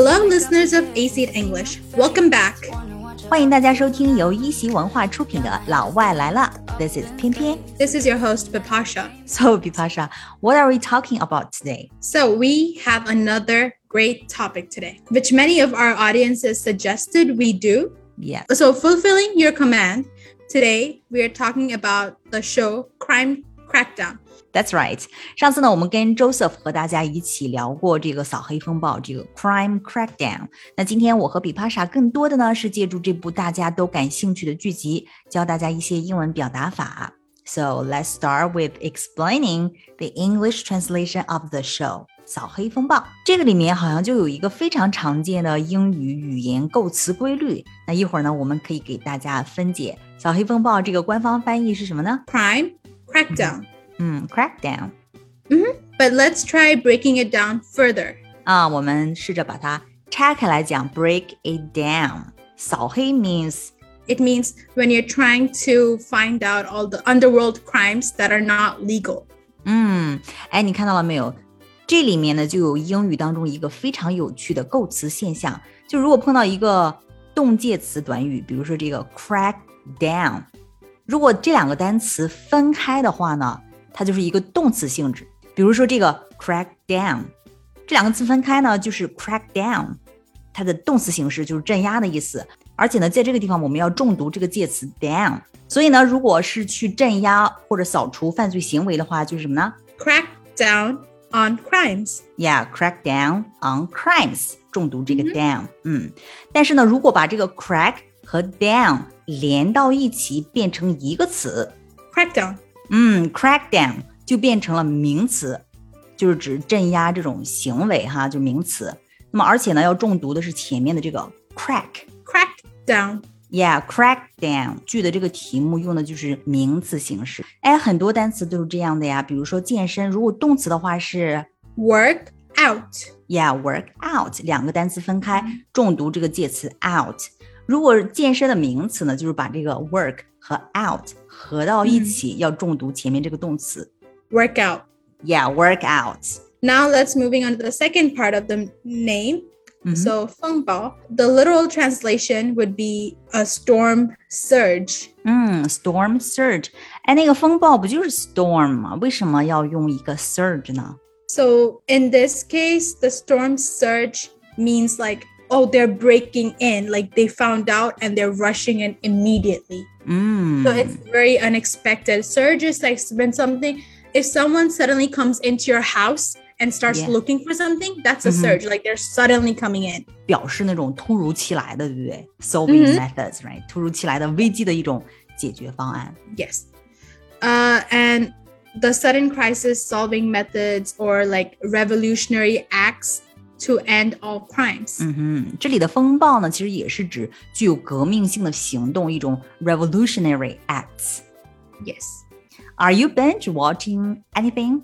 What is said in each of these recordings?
Hello, listeners of AC English. Welcome back. 欢迎大家收听由一席文化出品的《老外来了》。This is 翩翩。This is your host Bipasha. So Bipasha, what are we talking about today? So we have another great topic today, which many of our audiences suggested we do. Yes. So fulfilling your command, today we are talking about the show Crime Crackdown. That's right。上次呢，我们跟 Joseph 和大家一起聊过这个扫黑风暴，这个 Crime Crackdown。那今天我和比帕莎更多的呢是借助这部大家都感兴趣的剧集，教大家一些英文表达法。So let's start with explaining the English translation of the show。扫黑风暴这个里面好像就有一个非常常见的英语语言构词规律。那一会儿呢，我们可以给大家分解扫黑风暴这个官方翻译是什么呢？ Crime Crackdown. 嗯，crackdown。 But let's try breaking it down further. 啊，我们试着把它拆开来讲，break it down。扫黑 means It means when you're trying to find out all the underworld crimes that are not legal. 嗯，哎，你看到了没有？这里面呢就有英语当中一个非常有趣的构词现象，就如果碰到一个动介词短语，比如说这个 crack down，如果这两个单词分开的话呢， 它就是一个动词性质。比如说这个 crack down，这两个字分开呢就是 crack down，它的动词形式就是镇压的意思。而且呢，在这个地方我们要重读这个介词 down，所以呢，如果是去镇压或者扫除犯罪行为的话，就是什么呢？Crack down on crimes. Yeah, crack down on crimes，重读这个 down，嗯，但是呢，如果把这个 crack 和 down 连到一起变成一个词，Crackdown. 嗯，crack down 就变成了名词，就是指镇压这种行为哈，就名词。那么而且呢，要重读的是前面的这个 crack。Crack down. Yeah, crack down 句的这个题目用的就是名词形式。哎，很多单词都是这样的呀，比如说健身，如果动词的话是 Work out. Yeah, work out 两个单词分开，重读这个介词 out。如果健身的名词呢，就是把这个 work 和 out 合到一起，要重读前面这个动词。 Work out. Yeah, work out。 Now let's moving on to the second part of the name. So, 风暴, the literal translation would be a storm surge. 嗯，storm surge。哎，那个风暴不就是 storm 吗？为什么要用一个 surge 呢？ So, in this case, the storm surge means like, oh, they're breaking in, like they found out and they're rushing in immediately. 嗯 So, it's very unexpected. Surge is like when something, if someone suddenly comes into your house and starts Yeah. looking for something, that's a surge. Like they're suddenly coming in. 表示那种突如其来的，对不对？Solving 嗯 methods，right？突如其来的危机的一种解决方案。 Yes. Uh, and the sudden crisis solving methods or like revolutionary acts to end all crimes. 嗯哼，这里的风暴呢，其实也是指具有革命性的行动，一种 revolutionary acts。 Yes. Are you binge watching anything?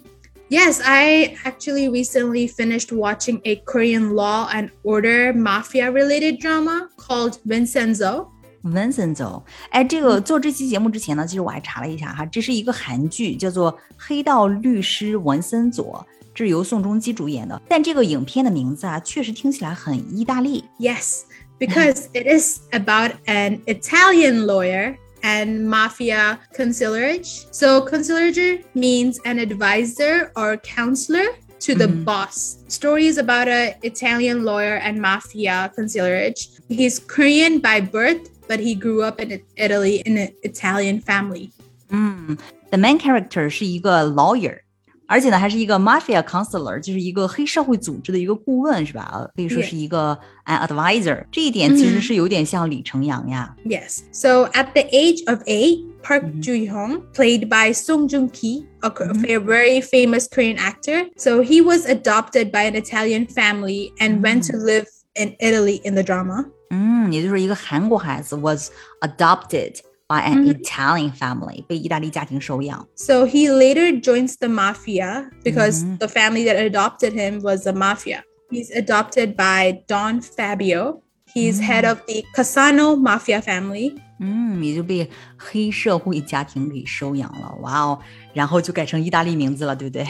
Yes, I actually recently finished watching a Korean law and order mafia related drama called Vincenzo. Vincent 走。哎，这个做这期节目之前呢，其实我还查了一下哈，这是一个韩剧，叫做《黑道律师文森佐》。是由宋仲基主演的，但这个影片的名字啊，确实听起来很意大利。Yes, because it is about an Italian lawyer and mafia consigliere. So consigliere means an advisor or counselor to the mm-hmm. boss. Story is about an Italian lawyer and mafia consigliere. He's Korean by birth but he grew up in Italy in an Italian family. Mm. the main character 是一个 lawyer，而且呢还是一个 mafia counselor，就是一个黑社会组织的一个顾问，是吧？可以说是一个 an advisor。这一点其实是有点像李成阳呀。Yes. So at the age of eight. Park mm -hmm. Joo Hyung, played by Song Joong Ki, a, mm -hmm. very famous Korean actor. So he was adopted by an Italian family and went to live in Italy in the drama. 嗯，也就是一个韩国孩子 was adopted by an Italian family，被意大利家庭收养。So he later joins the mafia because the family that adopted him was the mafia. He's adopted by Don Fabio. He's head of the Cassano mafia family. 嗯，也就被黑社会家庭给收养了。哇哦，然后就改成意大利名字了，对不对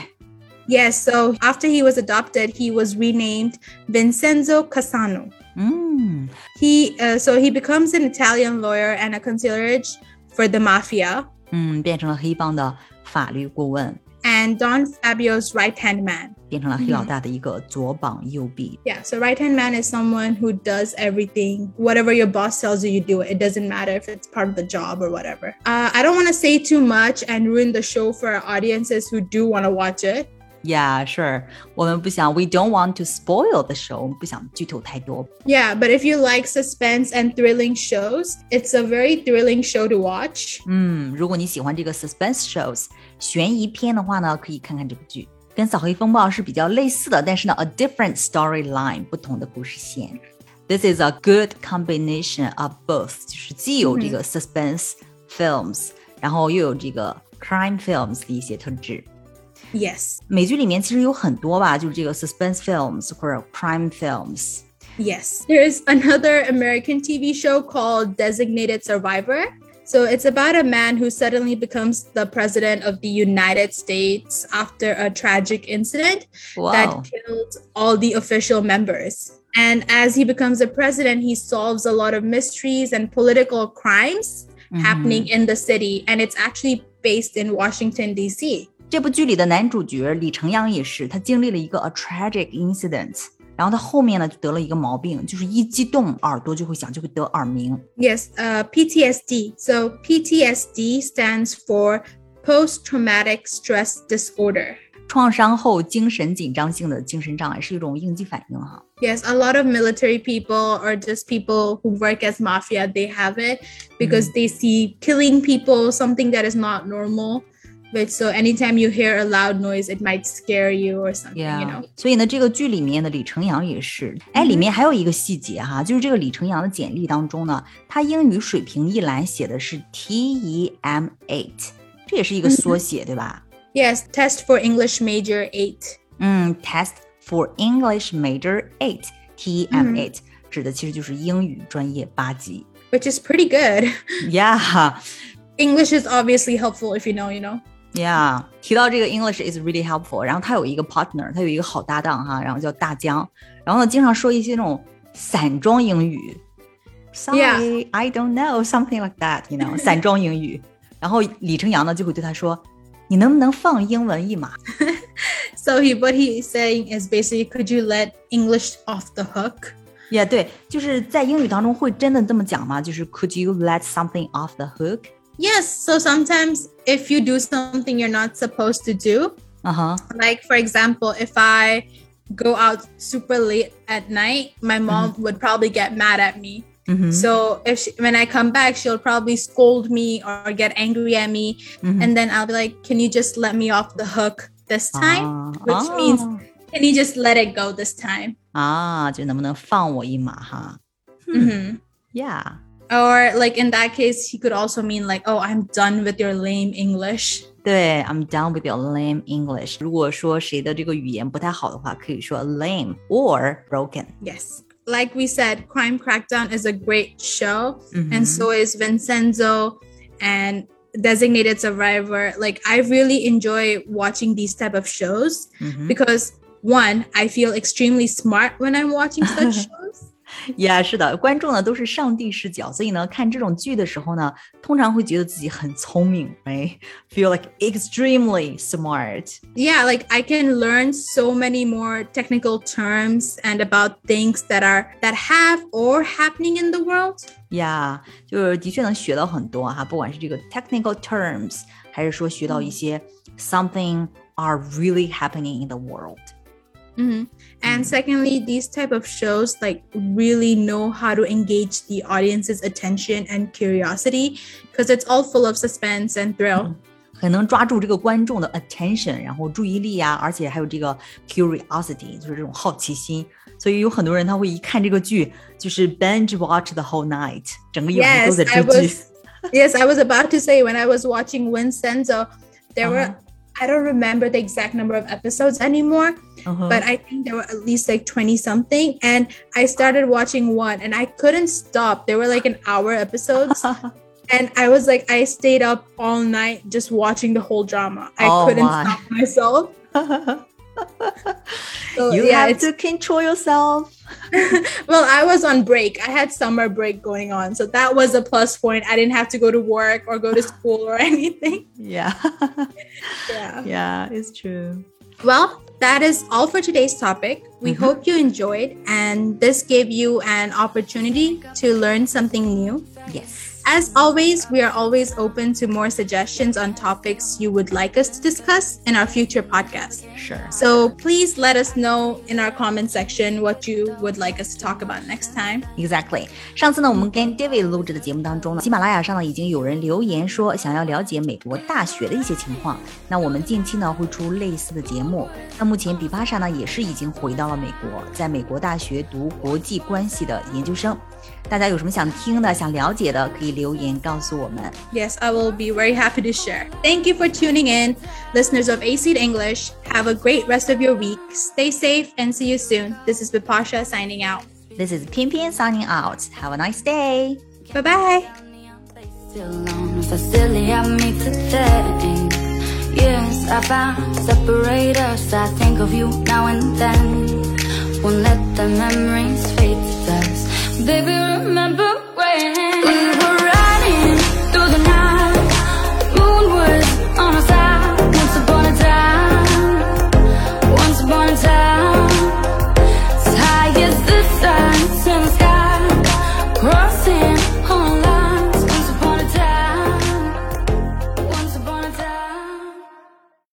？Yes, so after he was adopted, he was renamed Vincenzo Cassano. 嗯 He uh, so he becomes an Italian lawyer and a concierge for the mafia 嗯，变成了黑帮的法律顾问， and Don Fabio's right-hand man. 变成了黑老大的一个左膀右臂。 Yeah, so right-hand man is someone who does everything. Whatever your boss tells you, you do it. It doesn't matter if it's part of the job or whatever. Uh, I don't want to say too much and ruin the show for our audiences who do want to watch it. Yeah, sure，我们不想，we don't want to spoil the show，我们不想剧透太多。 Yeah, but if you like suspense and thrilling shows, it's a very thrilling show to watch. 嗯，如果你喜欢这个 suspense shows 悬疑片的话呢，可以看看这部剧，跟《扫黑风暴》是比较类似的，但是呢，a different storyline，不同的故事线。This is a good combination of both，就是既有这个 suspense films，、然后又有这个 crime films 的一些特质。 Yes, 美剧里面其实有很多吧，就是这个 suspense films 或者 crime films。 yes. There's another American TV show called Designated Survivor. So it's about a man who suddenly becomes the president of the United States after a tragic incident Wow. that killed all the official members. And as he becomes a president, he solves a lot of mysteries and political crimes happening in the city. And it's actually based in Washington, D.C. 这部剧里的男主角李成阳也是，他经历了一个 a tragic incident，然后他后面呢就得了一个毛病，就是一激动耳朵就会响，就会得耳鸣。Yes, uh, PTSD. So PTSD stands for post-traumatic stress disorder. 创伤后精神紧张性的精神障碍是一种应激反应哈。Yes, a lot of military people or just people who work as mafia, they have it because mm. they see killing people, something that is not normal But so anytime you hear a loud noise, it might scare you or something, you Yeah， know. 所以呢，这个剧里面的李成阳也是，哎，里面还有一个细节哈，就是这个李成阳的简历当中呢，他英语水平一栏写的是 TEM eight，这也是一个缩写，对吧？ Yes, test for English major eight. 嗯，Test for English Major Eight TEM eight、指的其实就是英语专业八级。 Which is pretty good. Yeah, English is obviously helpful if you know, you know. yeah。提到这个 English is really helpful，然后他有一个 partner，他有一个好搭档哈，然后叫大江，然后呢经常说一些那种散装英语。Sorry, Yeah. I don't know something like that, you know，散装英语。然后李成阳呢就会对他说：“你能不能放英文一马？” So he what he's saying is basically could you let English off the hook? 也、对，就是在英语当中会真的这么讲吗？就是 Could you let something off the hook？ Yes, so sometimes if you do something you're not supposed to do, 嗯哼， like for example, if I go out super late at night, my mom would probably get mad at me. 嗯哼， So if she, when I come back, she'll probably scold me or get angry at me, 嗯哼 and then I'll be like, "Can you just let me off the hook this time?" 啊 which means- Can you just let it go this time? 啊，就能不能放我一马哈 hmm ？Yeah， Or like in that case, he could also mean like, "Oh, I'm done with your lame English." 对，I'm done with your lame English。如果说谁的这个语言不太好的话，可以说 lame or broken。 Yes. Like we said, Crime Crackdown is a great show, Mhm. and so is Vincenzo and Designated Survivor. Like I really enjoy watching these type of shows 嗯哼 because one, I feel extremely smart when I'm watching such shows. ，Yeah，是的，观众呢都是上帝视角，所以呢看这种剧的时候呢，通常会觉得自己很聪明，right？Feel like extremely smart。 Yeah, like I can learn so many more technical terms and about things that are that have or happening in the world. 呀就是的确能学到很多哈，不管是这个 technical terms，还是说学到一些 something are really happening in the world。 Mm-hmm. And mm-hmm. secondly, these type of shows like really know how to engage the audience's attention and curiosity because it's all full of suspense and thrill. Mm-hmm. 很能抓住这个观众的 attention，然后注意力啊，而且还有这个 curiosity，就是这种好奇心。所以有很多人他会一看这个剧，就是 binge watch the whole night，整个夜晚都在追剧。Yes, I was, yes, I was about to say when I was watching Vincenzo, there uh-huh. were uh-huh. I don't remember the exact number of episodes anymore, 嗯哼 but I think there were at least like 20 something. And I started watching one and I couldn't stop. They were like an hour episodes. and I was like, I stayed up all night just watching the whole drama. I Oh couldn't my. stop myself. So, you yeah, have to control yourself. well, I was on break. I had summer break going on. So that was a plus point. I didn't have to go to work or go to school or anything. Yeah. Yeah. yeah, it's true. Well, that is all for today's topic. We Mhm. hope you enjoyed and this gave you an opportunity to learn something new. Yes. As always, we are always open to more suggestions on topics you would like us to discuss in our future podcast. Sure. So please let us know in our comment section what you would like us to talk about next time. Exactly。上次呢，我们跟 David 录制的节目当中呢，喜马拉雅上呢已经有人留言说想要了解美国大学的一些情况。那我们近期呢会出类似的节目。那目前比巴莎呢也是已经回到了美国，在美国大学读国际关系的研究生。 大家有什么想听的、想了解的，可以留言告诉我们。 Yes, I will be very happy to share. Thank you for tuning in, listeners of AC English. Have a great rest of your week. Stay safe and see you soon. This is Bipasha signing out. This is 偏偏 signing out. Have a nice day. Bye bye. Still on facility, I meet today. Yes, I found separate us. I think of you now and then. Won't let the memories fade to dust. Baby, remember